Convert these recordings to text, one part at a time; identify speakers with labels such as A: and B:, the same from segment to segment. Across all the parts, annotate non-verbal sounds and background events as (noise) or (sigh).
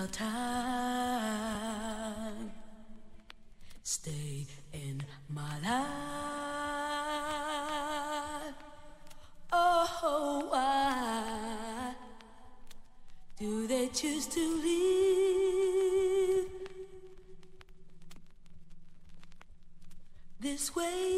A: without time. Stay in my life. Oh, why do they choose to leave this way?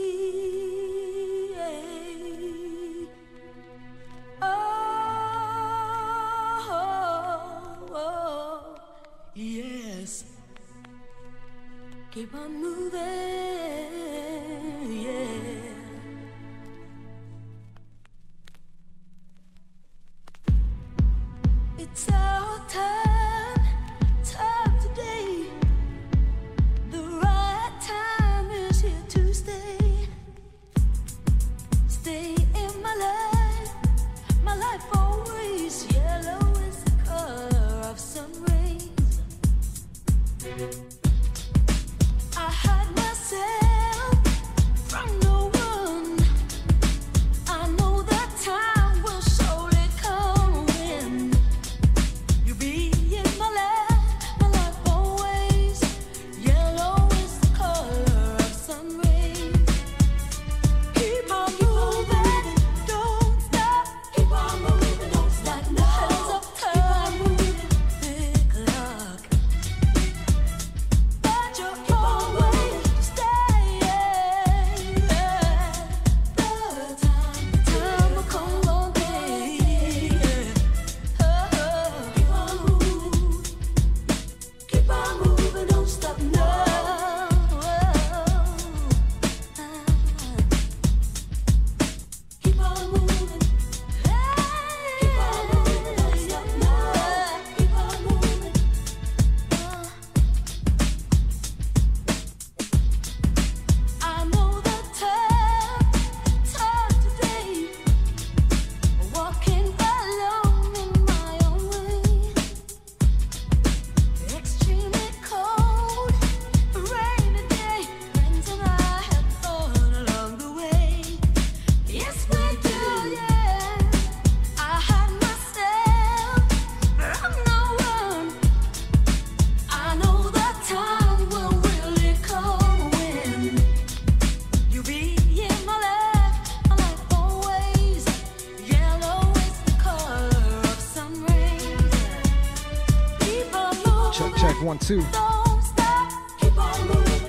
B: Good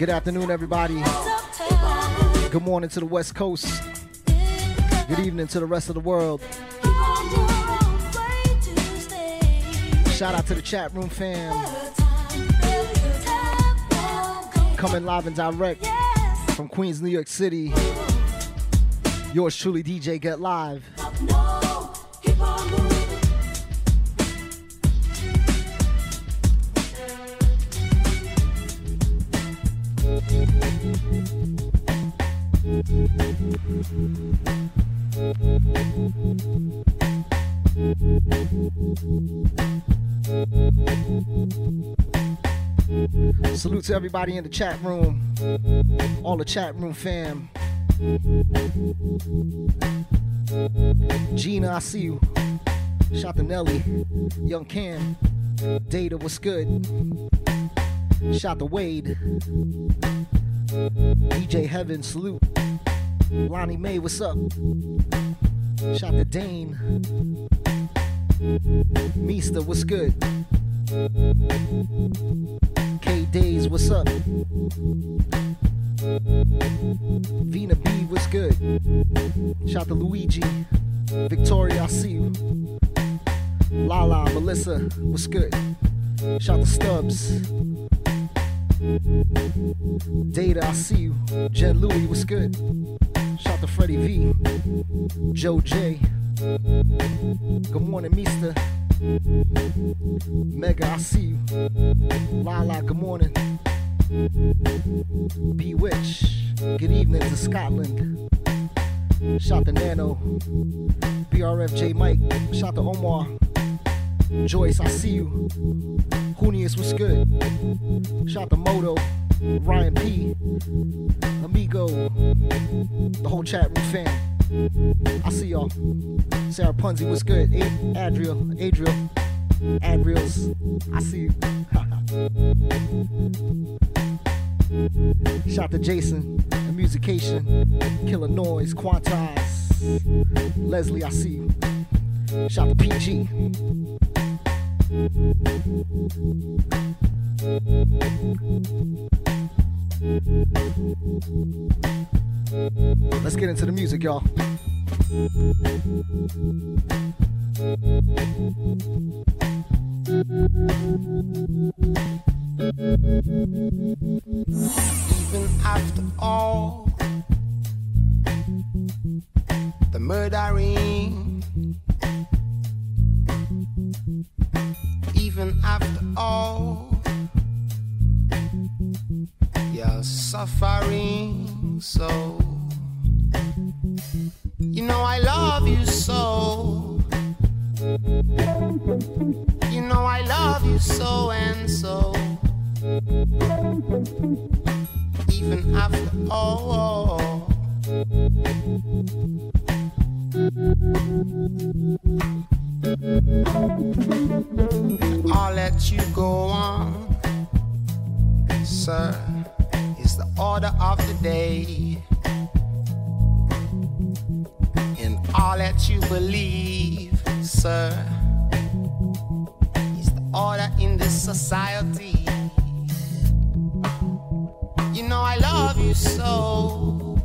B: afternoon, everybody. Good morning to the West Coast. Good evening to the rest of the world. Shout out to the chat room fam. Coming live and direct from Queens, New York City. Yours truly, DJ Get Live. Salute to everybody in the chat room. All the chat room fam. Gina, I see you. Shout to Nelly. Young Cam. Data, what's good? Shout to Wade. DJ Heaven, salute. Lonnie May, what's up? Shout to Dane. Meester, what's good? K Days, what's up? Vina B, what's good? Shout to Luigi. Victoria, I see you. Lala, Melissa, what's good? Shout to Stubbs. Data, I see you. Jen Louie, what's good? Shout to Freddie V. Joe J. Good morning, Meester. Mega, I see you. Lala, good morning. Bewitch, good evening to Scotland. Shout to Nano. BRFJ Mike, shout to Omar. Joyce, I see you. Hunius, what's good? Shout to Moto. Ryan P. Amigo. The whole chat room fam. I see y'all. Sarah Punzi, what's good? A- Adriel, Adriel. Ad reels, I see you. (laughs) Shout to Jason, the musician, Killer Noise, Quantize, Leslie, I see you. Shout to PG. Let's get into the music, y'all.
C: Even after all the murdering, even after all your suffering, so you know I love you so. You know I love you so and so. Even after all. I'll let you go on, sir. The order of the day. And all that you believe, sir. Is the order in this society. You know I love you so.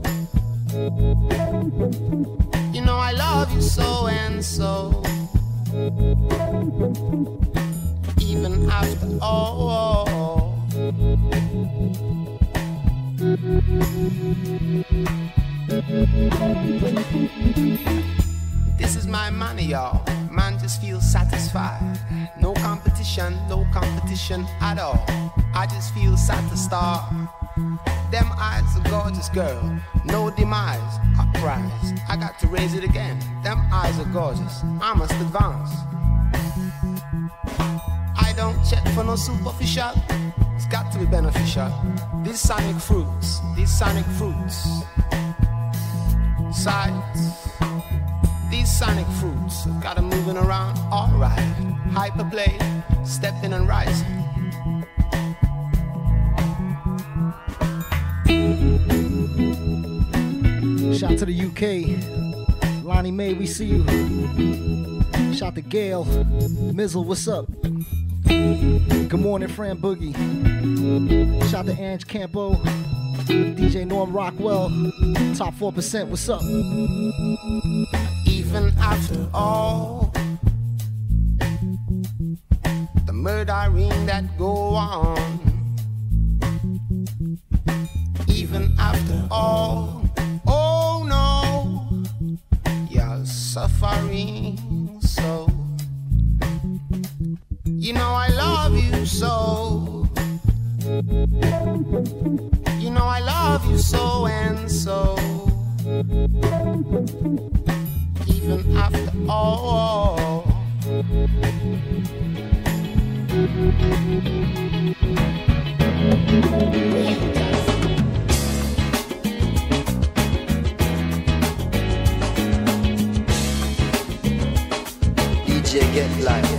C: You know I love you so and so. Even after all. This is my money, y'all. Man just feels satisfied. No competition, no competition at all. I just feel satisfied. Them eyes, a gorgeous girl. No demise, uprise. I got to raise it again. Them eyes are gorgeous. I must advance. Don't check for no superficial. It's got to be beneficial. These sonic fruits, these sonic fruits. sides, These sonic fruits have got 'em moving around alright. Hyperplay, stepping and rising.
B: Shout to the UK. Lonnie Mae, we see you. Shout to Gail. Mizzle, what's up? Good morning, Fran Boogie. Shout out to Ange Campo. DJ Norm Rockwell. Top 4%, what's up?
C: Even after all the murdering that go on. Even after all, oh no, you're suffering You know I love you so. You know I love you so and so. Even after all.
D: DJ get live,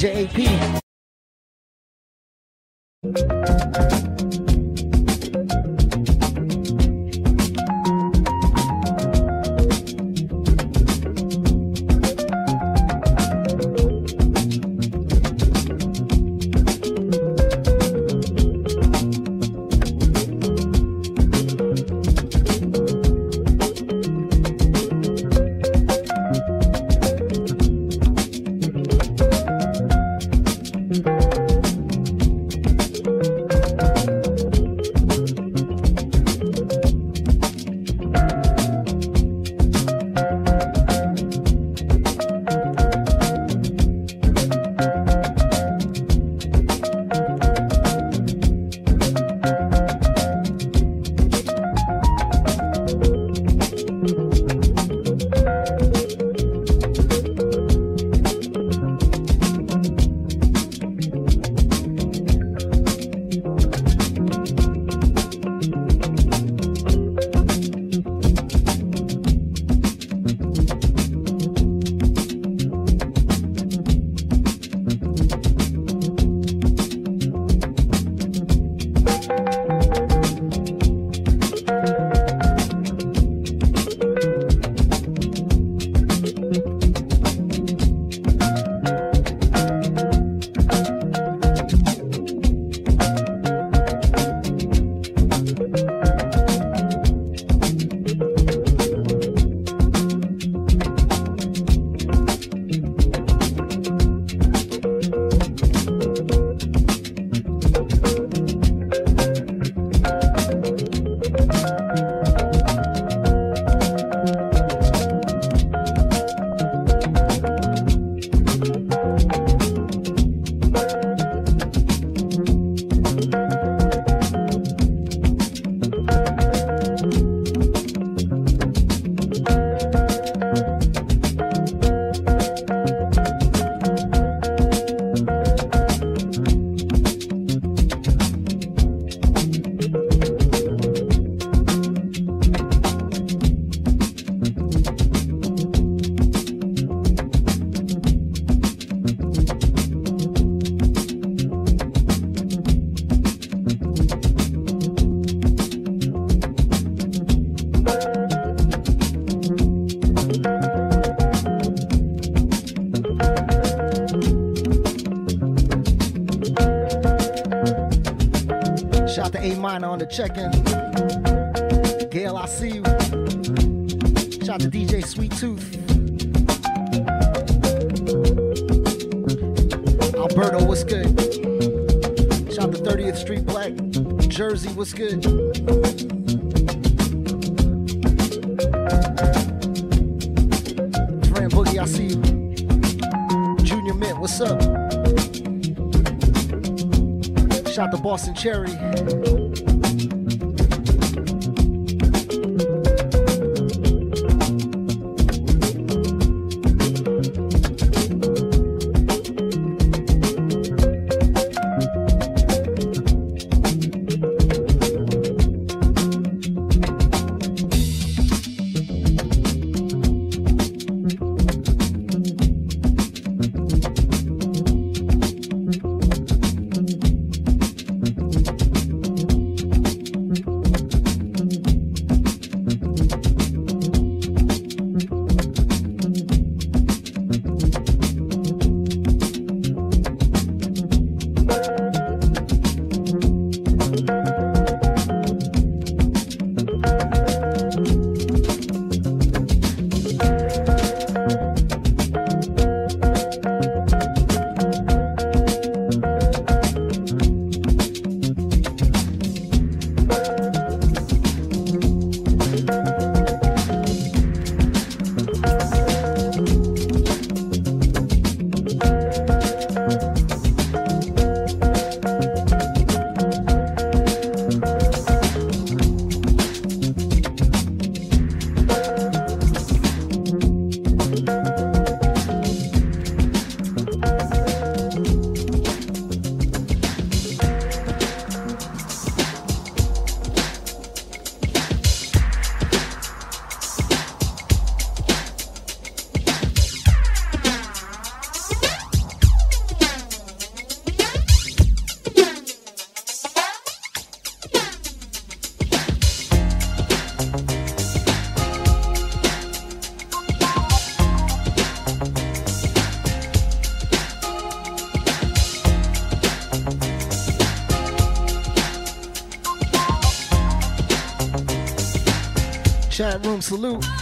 B: DJ AP. A Minor on the check-in. Gail, I see you. Shout out to DJ Sweet Tooth. Alberto, what's good? Shout out to 30th Street Black. Jersey, what's good? Fran Boogie, I see you. Junior Mint, what's up? Shout out to Boston Cherry.
E: room salute.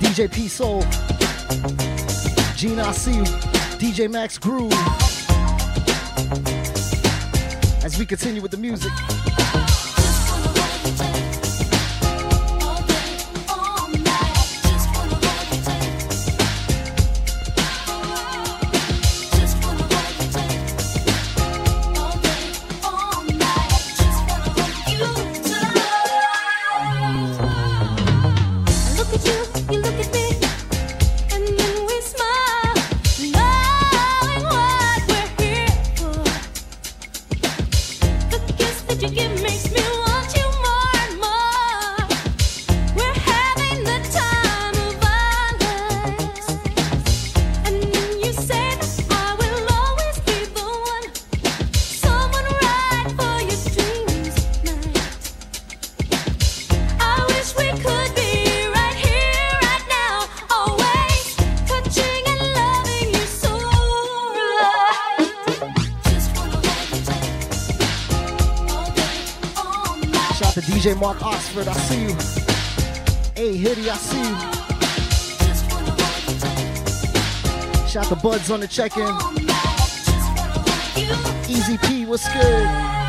E: DJ P Soul, Gina I DJ Max Groove. As we continue with the music.
B: The
E: buds on the check-in. Easy P, what's good?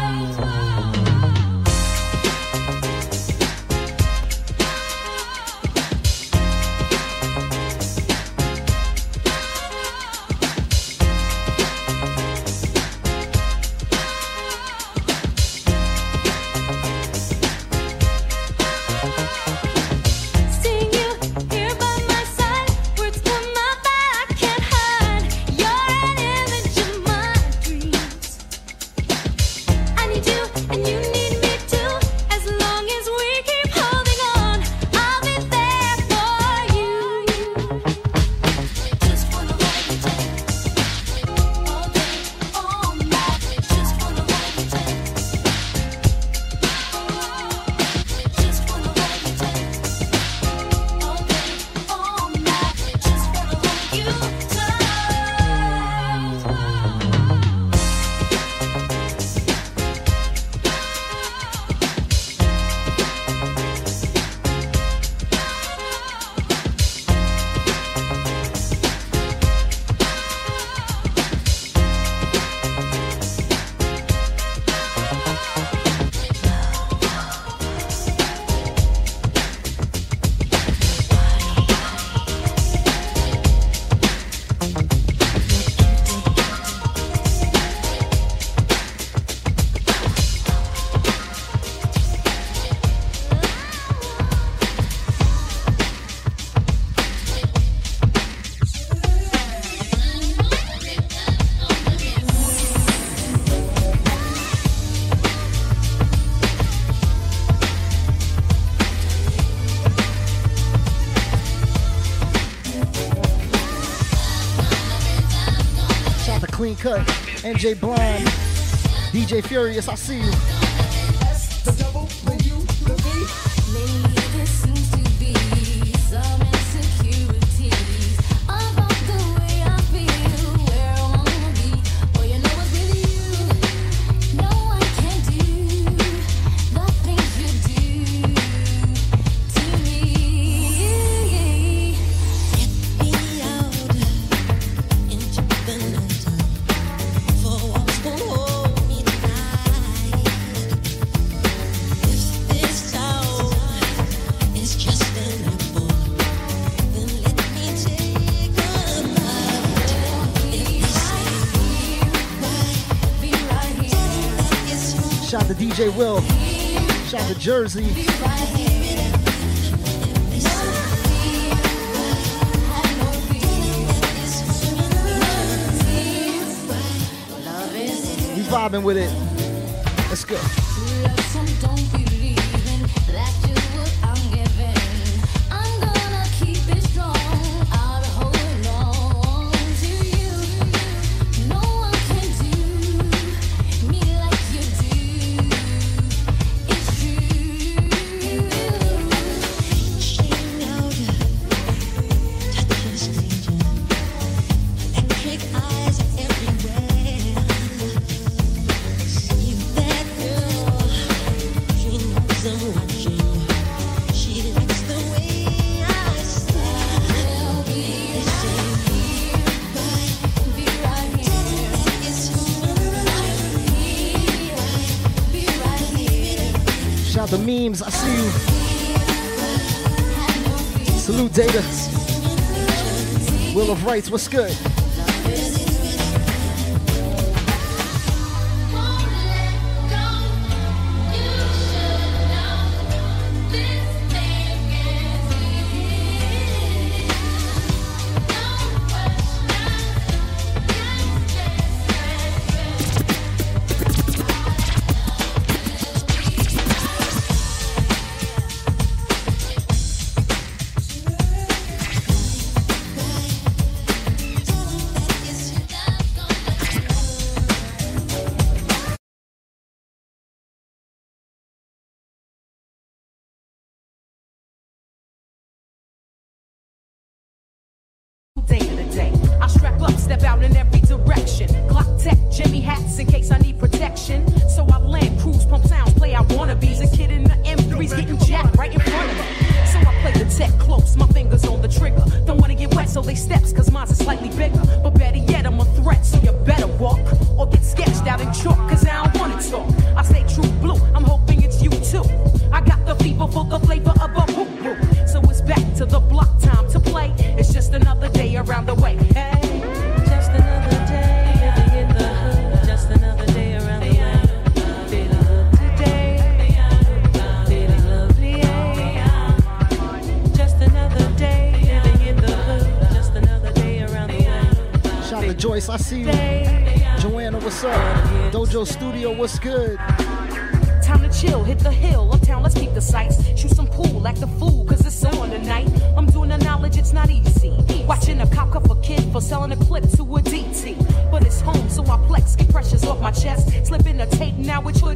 B: And
E: MJ Blind, DJ Furious, I see you. They Will. Shout to Jersey.
B: We vibing with it. Let's go.
A: I
B: see you. Salute Data. Will of Rights, what's good? Studio What's good?
F: Time to chill, hit the hill, uptown, let's keep the sights. Shoot some pool, act the fool, cause it's on tonight. I'm doing the knowledge, it's not easy. Watching a cop cuff a kid for selling a clip to a DT. But it's home, so I plex get pressures off my chest. Slipping the tape, now it's your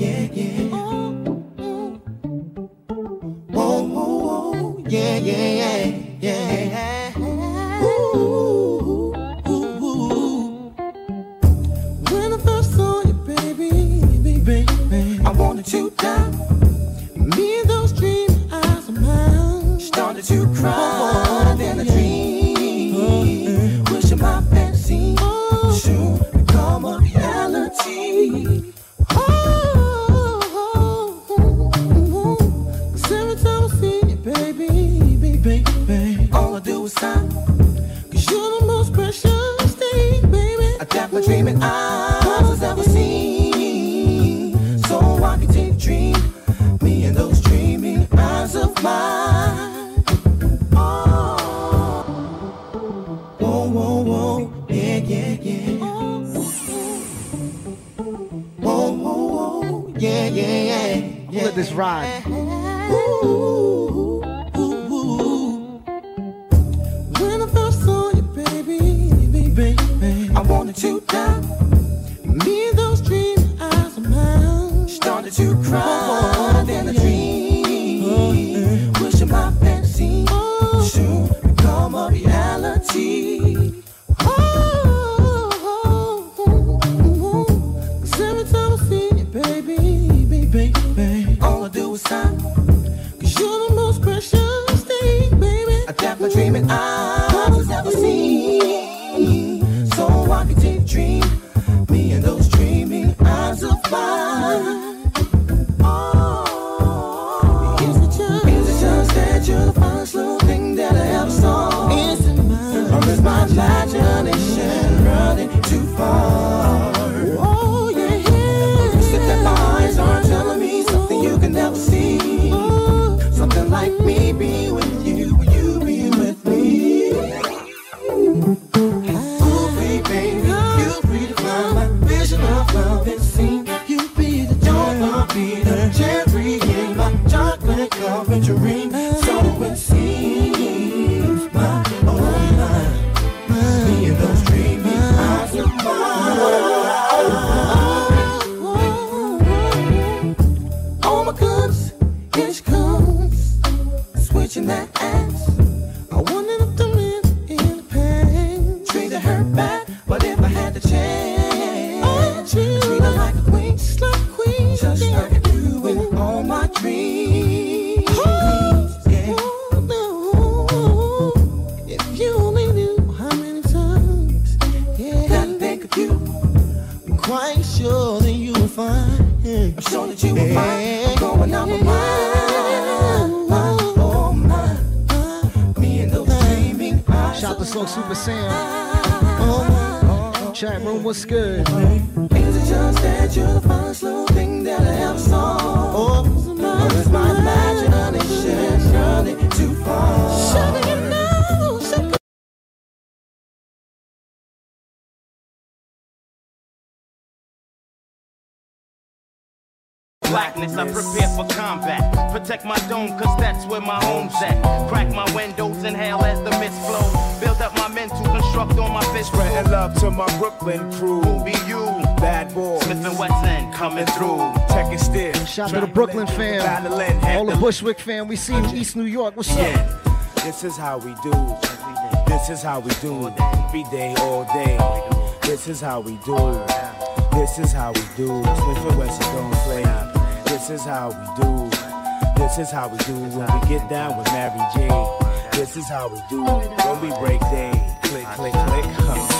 F: yeah, yeah.
G: Oh, oh. Whoa, yeah, yeah.
H: where my home's at. Crack my windows, inhale as the mist flows. Build up my mental, construct on my fist.
I: Spreading love to my Brooklyn crew.
H: Who be you?
I: Bad boy.
H: Smith and Wesson coming through.
I: Check it still.
B: Shout out to the Brooklyn fam. All the Bushwick fam. We see in East New York. What's
I: yeah. up? This is how we do. This is how we do. Every day, all day. This is how we do. This is how we do. Smith and Wesson don't play. This is how we do. This is how we do when we get down with Mary J. This is how we do when we break day. Click, click, click. Huh.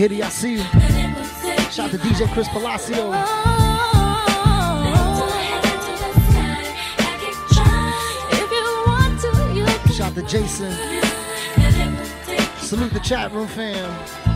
B: Hitty, I see you. Shout out to DJ Chris Palacio. Shout out to Jason. Salute the chat room fam.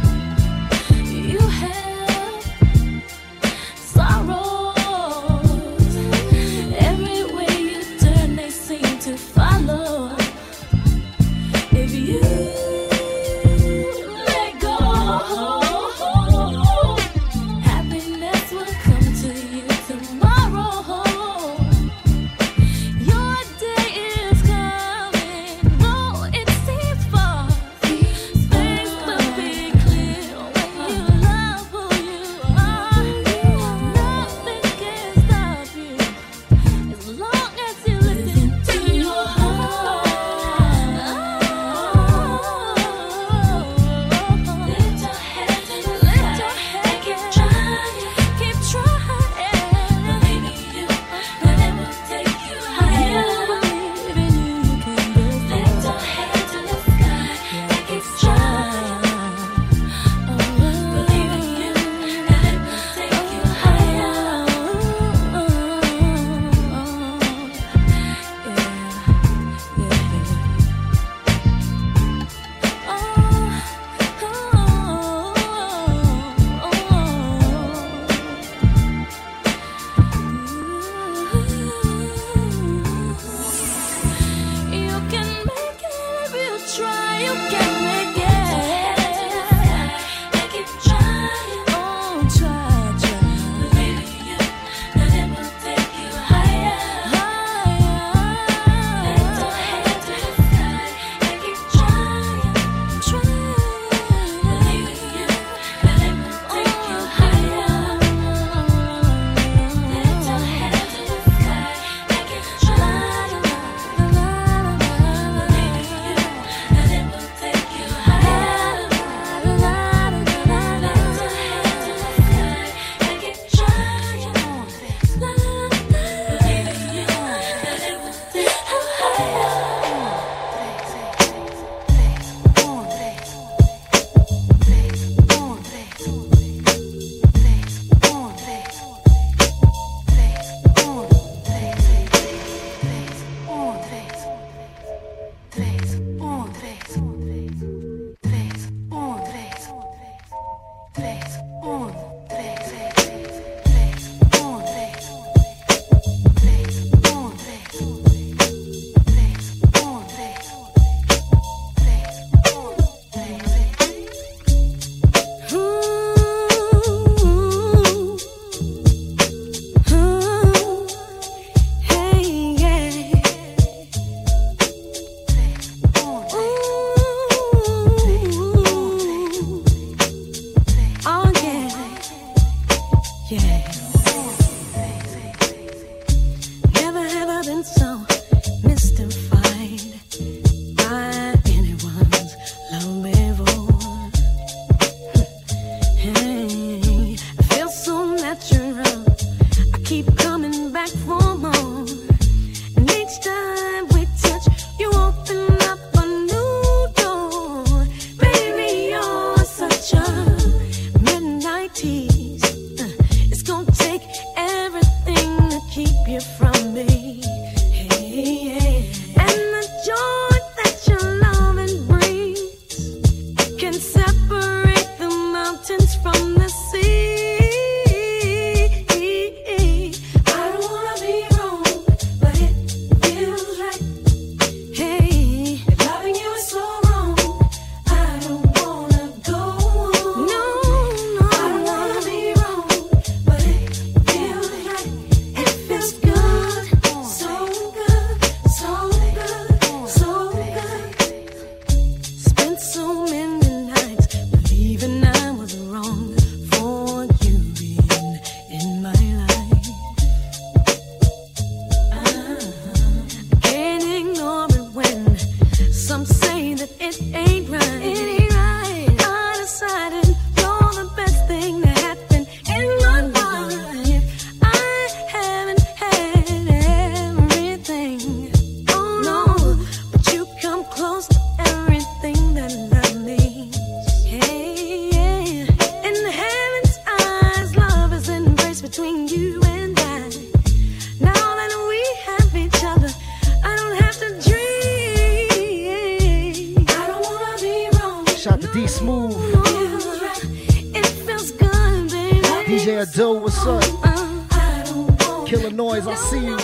J: noise. I see you.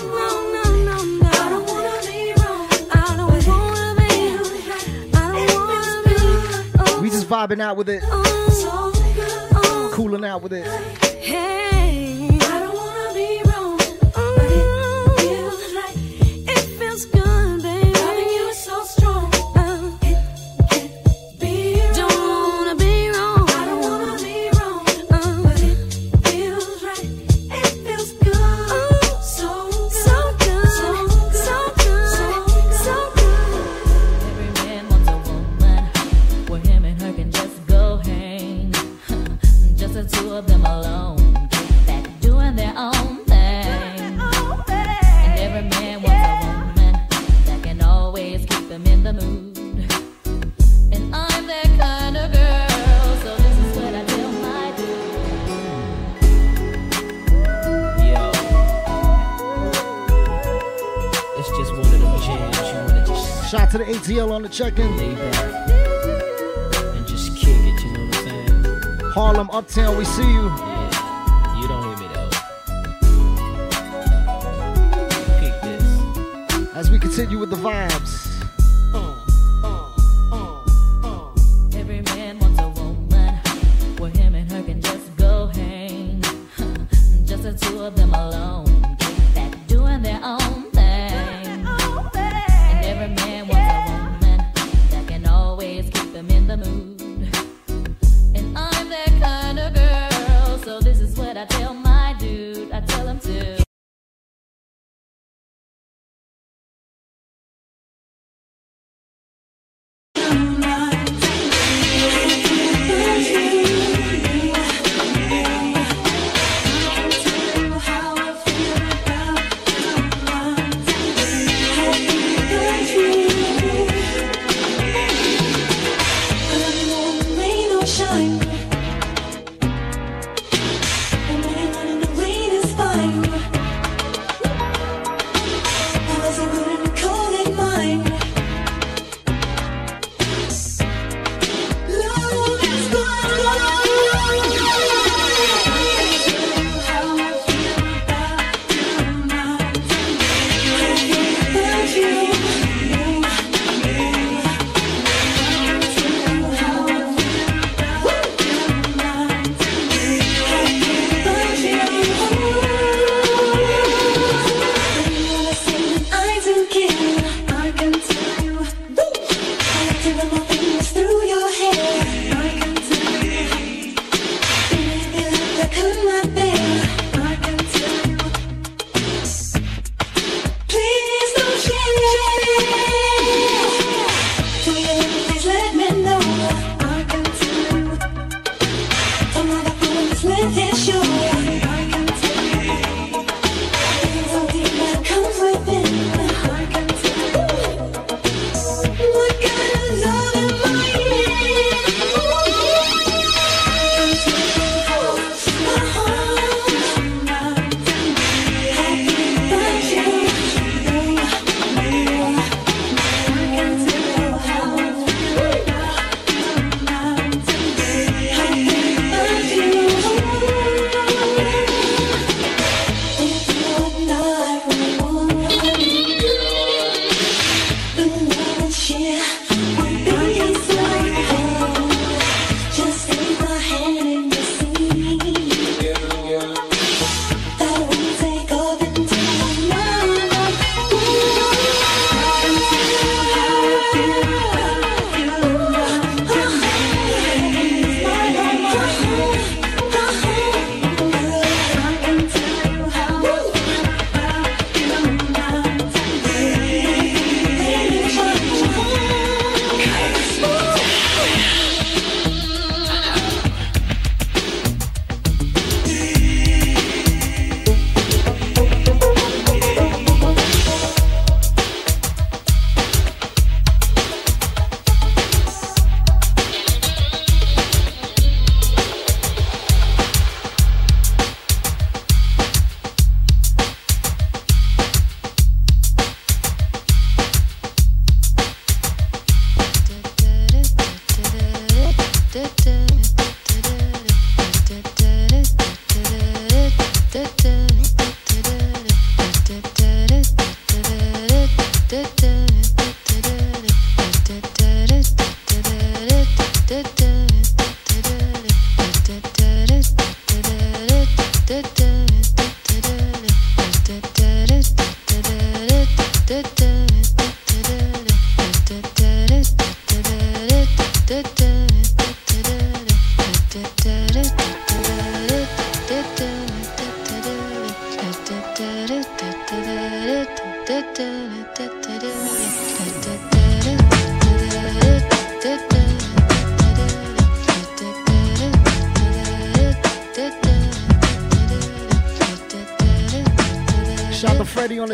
J: We just vibing out with it. Cooling out with it. checking.
K: Lay back and just kick it, you know what I'm saying?
J: Harlem Uptown, we see you.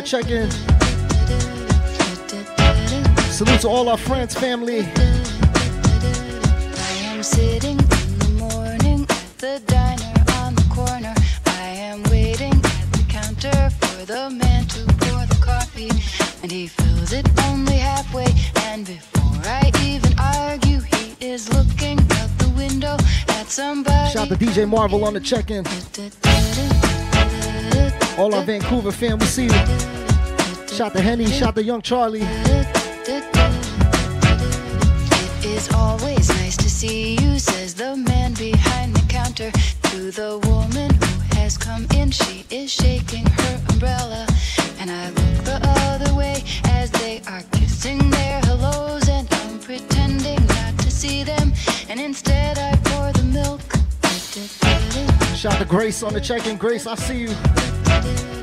L: To Freddie on the check-in. Salute to all our friends, family.
M: I am sitting in the morning at the diner on the corner. I am waiting at the counter for the man to pour the coffee. And he fills it only halfway. And before I even argue, he is looking out the window at somebody.
L: Shout to DJ Marvel on the check-in. All our Vancouver fam, we see you. Shout to Henny, shout to Young Charlie.
M: It is always nice to see you, says the man behind the counter to the woman who has come in. She is shaking her umbrella, and I look the other way as they are kissing their hellos, and I'm pretending not to see them, and instead I pour the milk.
L: Shout to Grace on the check-in. Grace, I see you.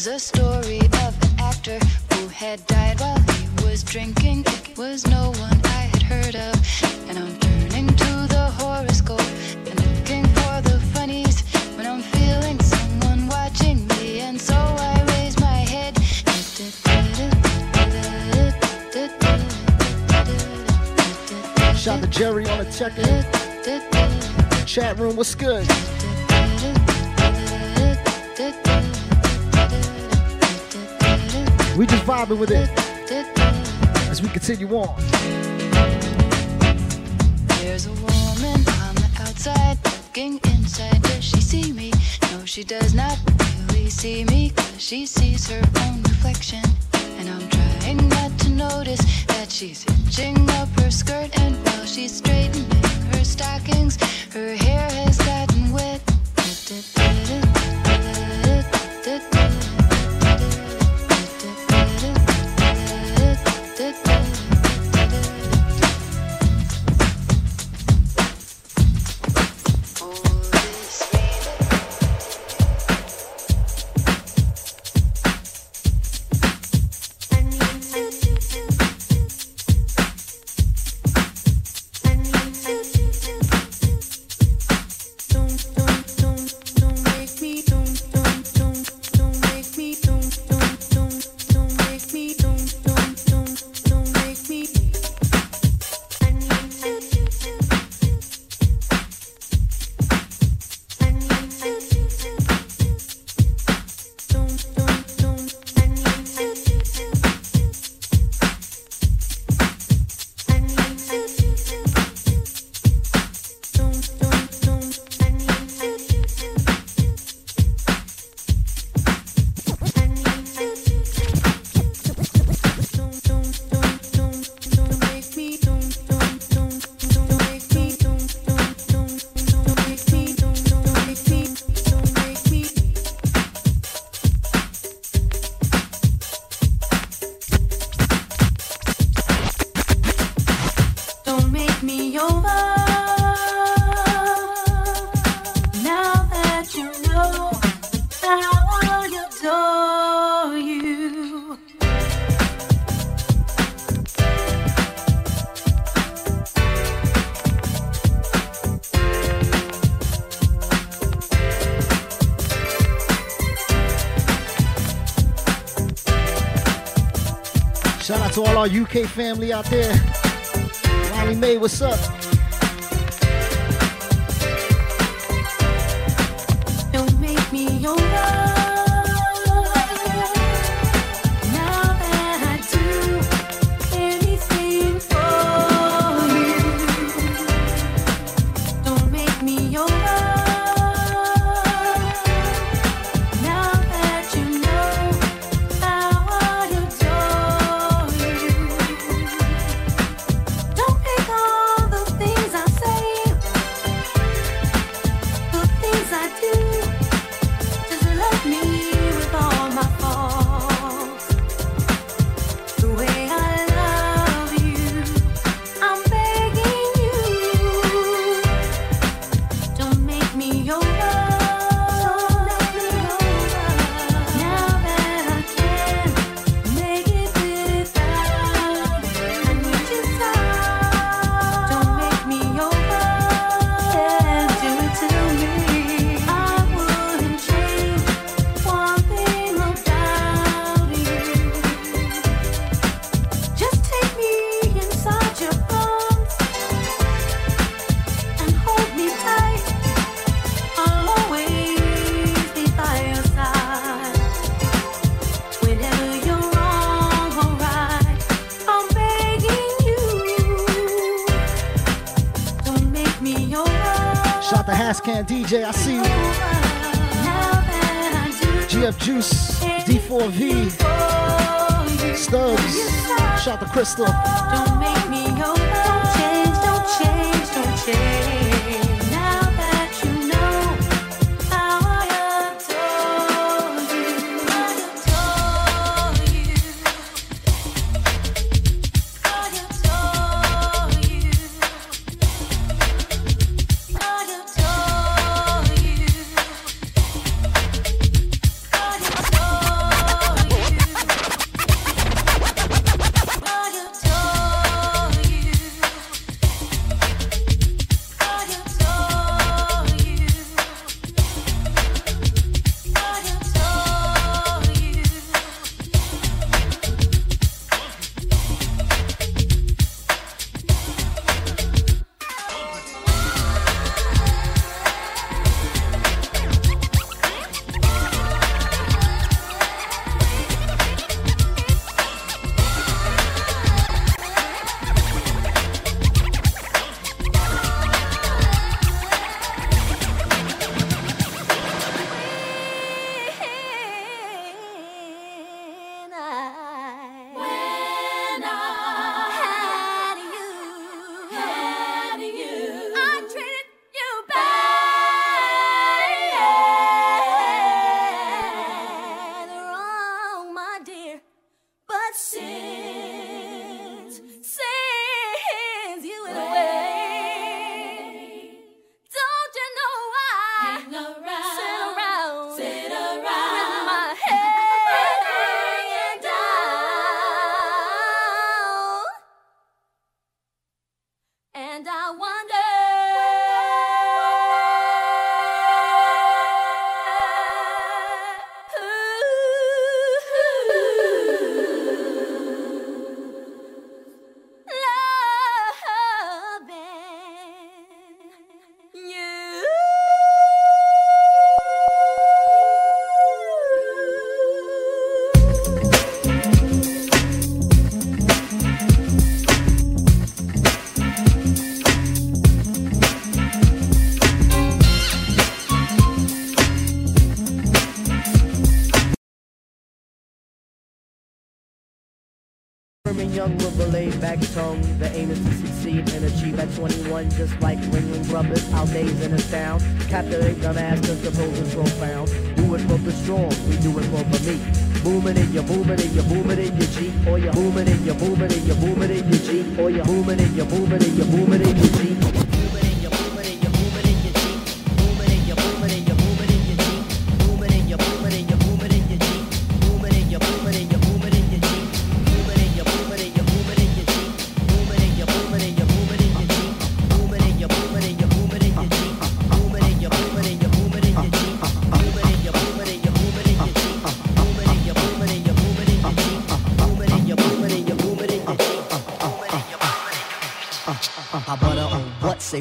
M: There's a story of an actor who had died while he was drinking. It was no one I had heard of. And I'm turning to the horoscope and looking for the funnies when I'm feeling someone watching me. And so I raise my head.
L: Shout to Jerry on the check-in. Chat room, what's good? We just vibing with it as we continue on.
M: There's a woman on the outside looking inside. Does she see me? No, she does not really see me. Cause she sees her own reflection. And I'm trying not to notice that she's hitching up her skirt. And while she's straightening her stockings, her hair
L: UK family out there. Ronnie May, what's up?
B: Shout out to Crystal.
N: sit around.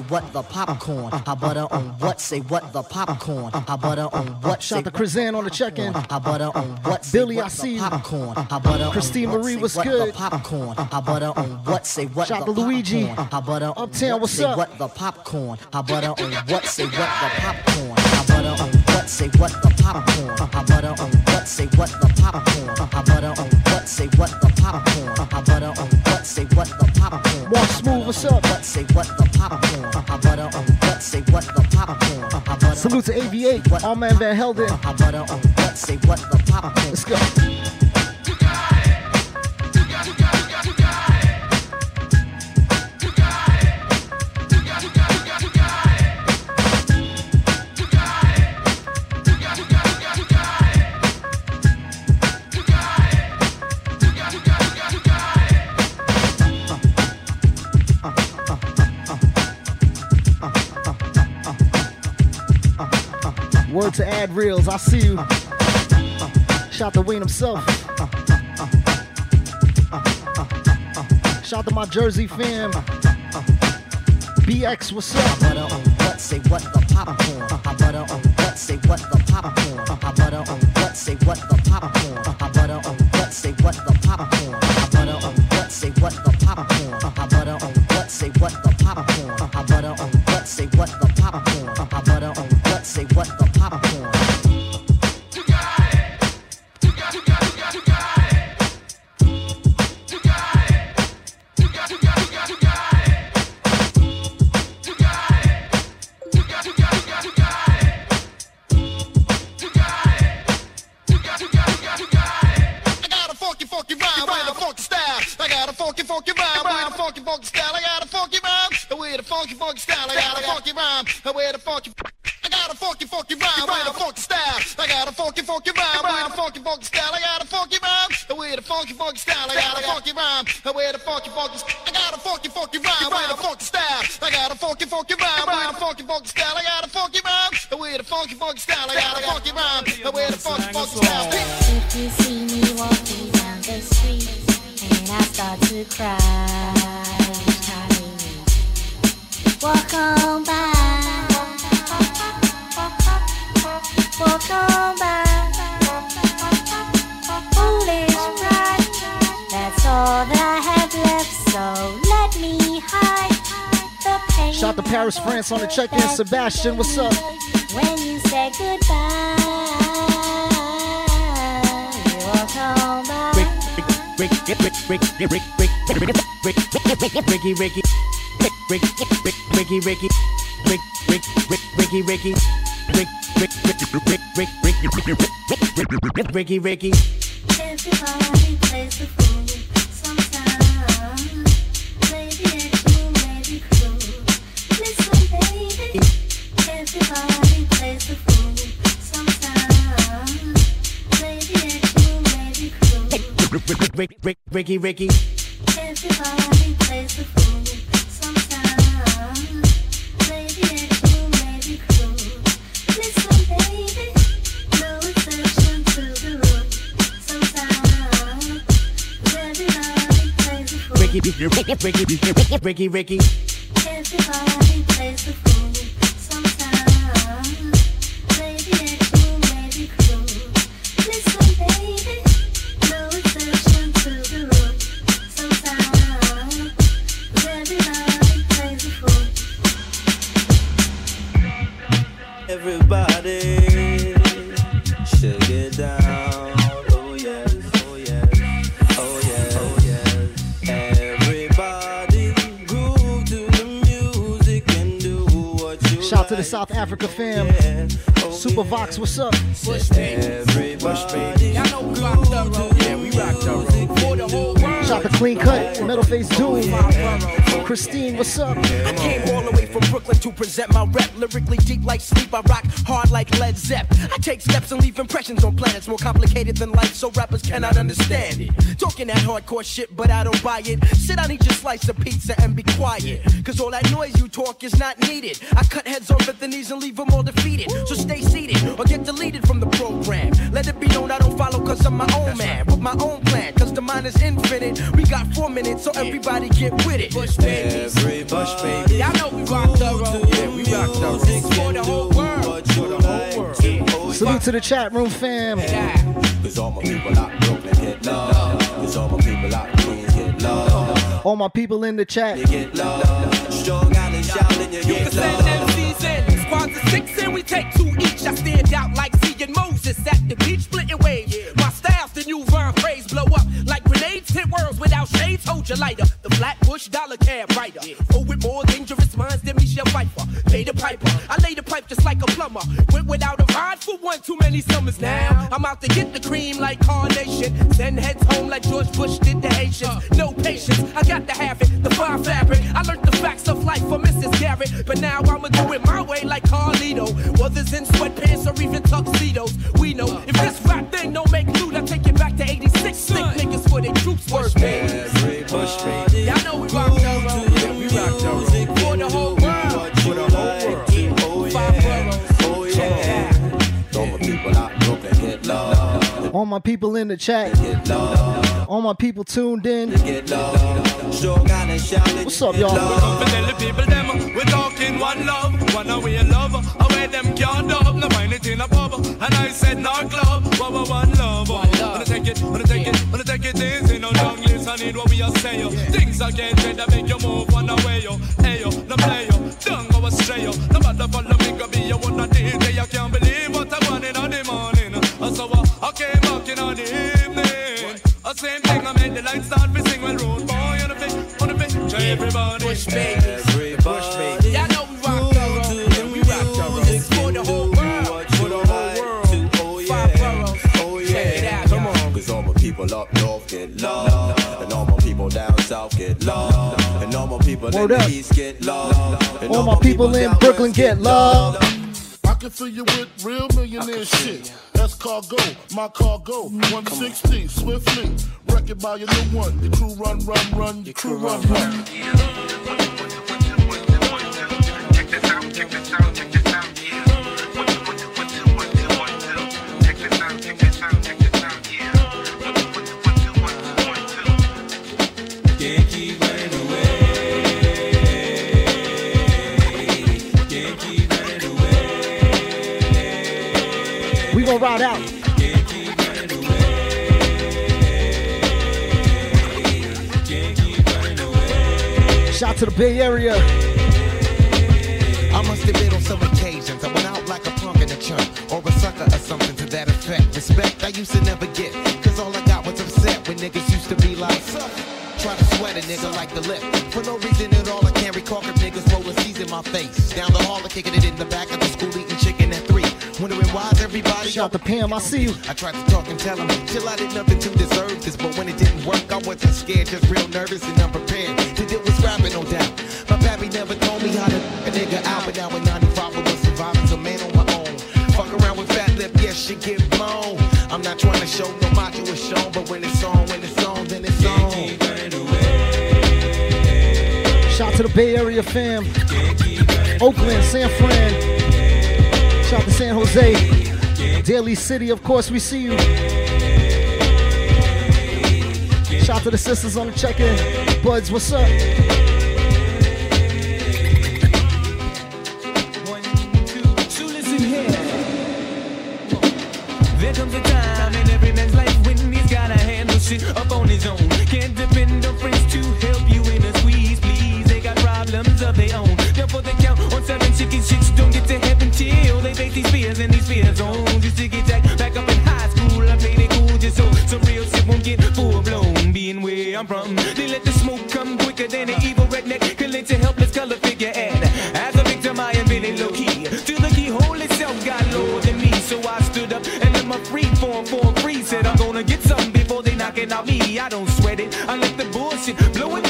O: what the popcorn. I butter on what, say what the popcorn. I butter on what.
B: Shot the Chrisanne on the check in.
O: I butter on what.
B: Billy, I see you.
O: Popcorn. I butter
B: Christine Marie, what's good?
O: Popcorn. I butter on what, say what.
B: Shout Luigi.
O: I butter
B: Uptown, what's up?
O: What the popcorn. I butter on what, say what the popcorn. I butter on what, say what the popcorn. I butter on what, say what the popcorn. I butter on what, say what the popcorn. I butter on what, say what the popcorn.
B: Walk smooth, what's up?
O: What, say what the
B: Salute to AV8, my man Van Helden. Let's go. To ad reels, I see you. Shout to Wayne himself. Shout to my Jersey fam. BX, what's up?
O: What, what say what the popcorn?
B: Sebastian, what's up?
P: When you say goodbye, you walk on by.
I: Rick, Rick, Rick, Rick, Rick, Rick, Rick, Rick, Rick, Ricky, Ricky, Rick, Rick, Rick, Ricky, Ricky, Rick, Rick, Rick, Ricky, Ricky, Rick, Rick, Rick, Rick, Rick, Rick, Rick, Ricky, Ricky.
P: Everybody plays the fool sometimes.
I: Ricky, Ricky. Ricky, Ricky.
P: Everybody plays the fool sometimes. It's you, maybe cruel. Listen, baby. No exception to the rule. Sometimes everybody plays the fool.
I: Ricky, Ricky, Ricky, Ricky, Ricky.
P: Everybody Everybody
Q: should get down. Oh yes, oh yes, oh yes, oh yes. Everybody groove to the music and do what you
B: Shout to the South Africa fam. Oh, Super Vox, what's up?
Q: Everybody
R: Y'all know we rock thorough. Yeah, we rock thorough. For the whole world.
B: Shout to Clean Cut, Metal Face Doom. Christine, what's up?
R: I came all the way from Brooklyn to present my rep. Lyrically deep like sleep, I rock hard like Led Zepp. I take steps and leave impressions on planets more complicated than life, so rappers cannot understand it. Talking that hardcore shit, but I don't buy it. Sit down, eat your slice of pizza, and be quiet. Cause all that noise you talk is not needed. I cut heads off at the knees and leave them all defeated. So stay seated or get deleted from the program. Let it be known I don't follow cause I'm my own man. With my own plan, cause the mind is infinite. We got four minutes, so everybody get with it. Push
Q: Everybody Bush uh, baby.
R: Y'all know we rock
B: Salute to the chat room fam.
Q: All my people
B: in the chat.
Q: You
R: can send. MCs in. Squads of six and we take two each. I stand out like seeing Moses at the beach splitting waves. My style's the new Von phrase. Blow up like grenades. Hit worlds without shades. Hold your lighter. The Flatbush dollar cab writer. Oh, with more dangerous minds than Pfeiffer. Pay the piper. I lay the pipe just like a plumber. Went without a ride for one too many summers now. I'm out to get the cream like Carnation. Send heads home like George Bush did the Haitians. No patience. I got to have it. The fine fabric. I learned the facts of life from Mrs. Garrett. But now I'ma do it my way like Carlito. Others in sweatpants or even tuxedos. We know if this rap thing don't make loot, I take it back to 86. Sick niggas for their troops word, baby.
Q: All my people
B: in the chat. All my people tuned in.
Q: Love.
B: What's up, y'all?
S: Come to tell the people them we talking one love, one away love, away them can't dub, no find it in a pub, and I said no club, one one one love, wanna take it, wanna take it, wanna take it easy, no long listen what we are saying, things are getting that make you move one away, yo, hey yo, no play yo, don't go astray yo, no matter follow me, go be one of these, I can't believe on the fit, everybody,
R: Push baby. Push baby. Y'all know we rock thorough. Yeah, we rock thorough. This is for the whole world. For the whole world.
Q: Oh
R: Five
Q: yeah.
R: boroughs.
Q: Oh
R: Check it
Q: yeah.
R: out,
Q: Come on. Cause all my people up north get love. And all my people down South get love, and all my people in
B: Word
Q: the
B: up.
Q: East get love. and
B: All my people in Brooklyn get love.
T: I can fill you with real millionaire shit. That's cargo, my cargo. 160, swiftly. Wreck it by your new one. Your crew run, run, run. Your crew run, run.
Q: Can't
B: To the Bay Area.
U: I must admit on some occasions I went out like a punk in a chunk or a sucker or something to that effect. Respect I used to never get, cause all I got was upset when niggas used to be like. Try to sweat a nigga like the lip. For no reason at all, I can't recall if niggas rolling C's in my face. Down the hall, kicking it in the back of the school, eating chicken at three. Wondering why's everybody.
B: Shout to Pam, I see you.
U: I tried to talk and tell him, chill, I did nothing to deserve this. But when it didn't work, I wasn't scared, just real nervous and unprepared. To deal with scrapping, no doubt. My pappy never told me how to a nigga out, but now in 95 I was surviving, as a man on my own. Fuck around with fat lip, yes, shit get blown. I'm not trying to show no macho is shown, but when it's on, when it's on, then it's on.
B: Shout to the Bay Area fam. Oakland, San Fran. Shout to San Jose. Daly City, of course, we see you. Shout to the sisters on the check-in. Buds, what's up?
V: These fears and these fear zones. Used to get jacked back up in high school. I played it cool just so some real shit won't get full blown. Being where I'm from, they let the smoke come quicker than an evil redneck. Collect a helpless color figure and as a victim I am really low key. Till the keyhole itself got lower than me, so I stood up and let my free form form free. Said I'm gonna get something before they knock it out me. I don't sweat it. I let the bullshit blow in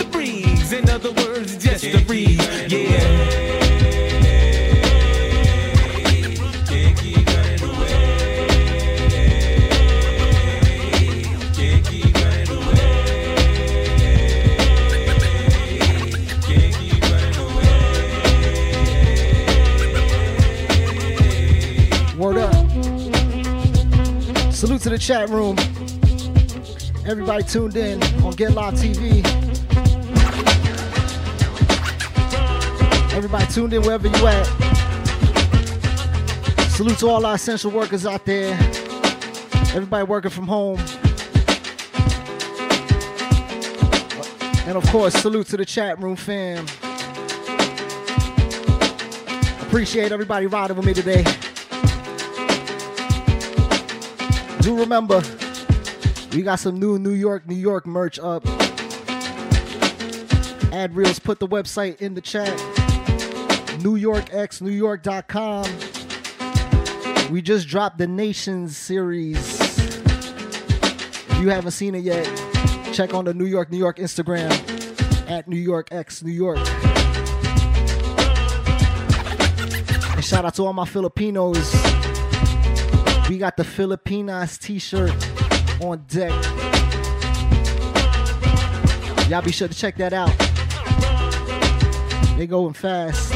V: the
B: chat room. Everybody tuned in on Get Live TV. Everybody tuned in wherever you at. Salute to all our essential workers out there. Everybody working from home. And of course, salute to the chat room fam. Appreciate everybody riding with me today. Do remember, we got some new New York, New York merch up. Ad Reels put the website in the chat. new york x new NewYorkXNewYork.com. We just dropped the Nations series. If you haven't seen it yet, check on the New York, New York Instagram at New York X New York. And shout out to all my Filipinos. We got the Filipinas t-shirt on deck. Y'all be sure to check that out. They going fast.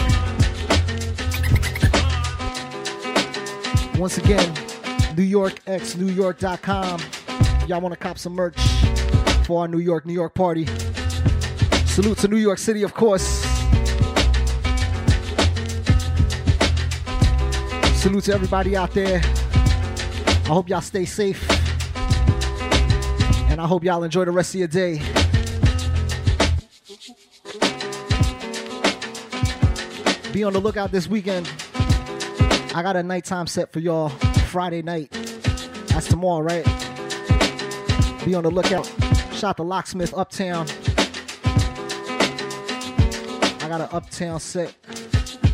B: Once again, New York X NewYorkXNewYork.com. Y'all want to cop some merch for our New York, New York party. Salute to New York City, of course. Salute to everybody out there. I hope y'all stay safe. And I hope y'all enjoy the rest of your day. Be on the lookout this weekend. I got a nighttime set for y'all Friday night. That's tomorrow, right? Be on the lookout. Shot the locksmith uptown. I got an uptown set.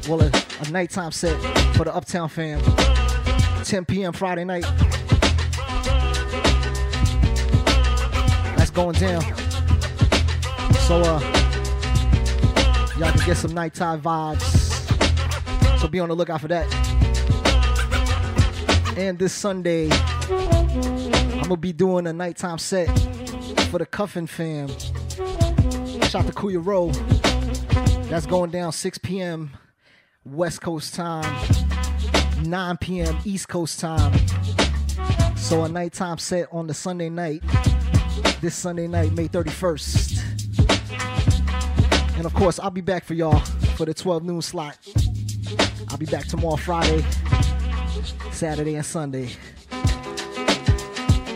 B: Well, a, a nighttime set for the uptown fam. 10 p.m. Friday night. That's going down. So uh y'all can get some nighttime vibes. So be on the lookout for that. And this Sunday, I'm gonna be doing a nighttime set for the Cuffin fam. Shout to Kuya Row. That's going down 6 p.m. West Coast time, 9 p.m. East Coast time. So a nighttime set on the Sunday night. This Sunday night, May 31st. And of course, I'll be back for y'all for the 12 noon slot. I'll be back tomorrow, Friday, Saturday, and Sunday.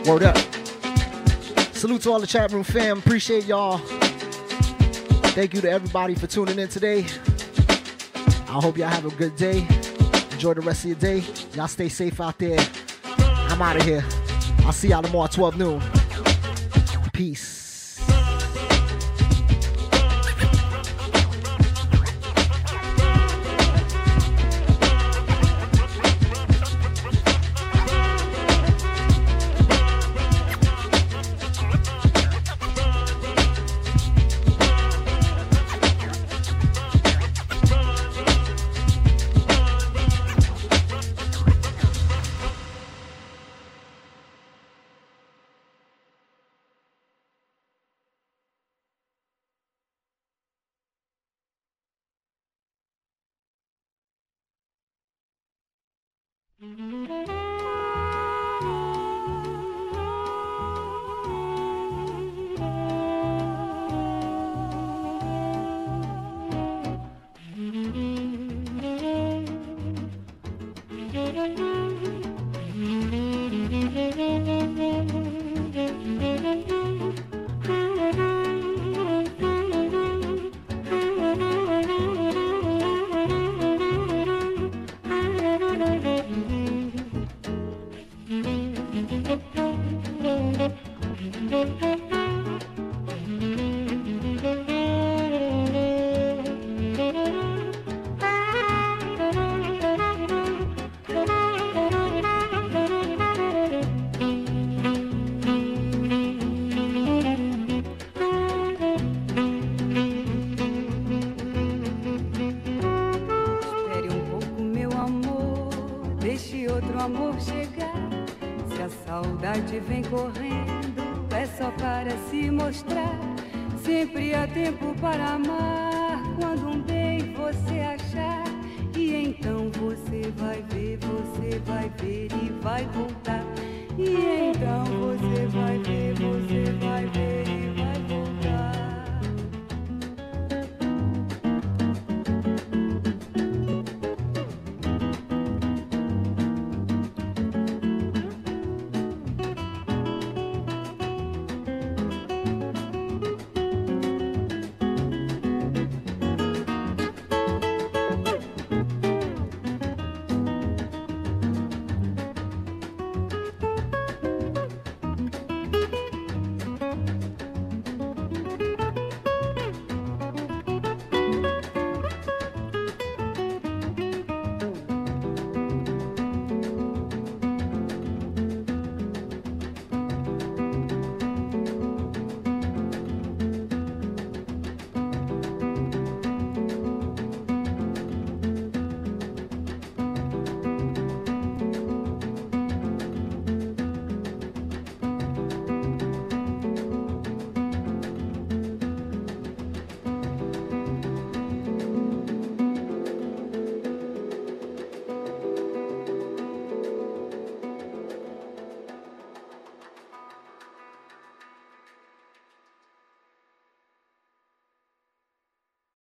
B: Word up. Salute to all the chat room fam. Appreciate y'all. Thank you to everybody for tuning in today. I hope y'all have a good day. Enjoy the rest of your day. Y'all stay safe out there. I'm out of here. I'll see y'all tomorrow at 12 noon. Peace.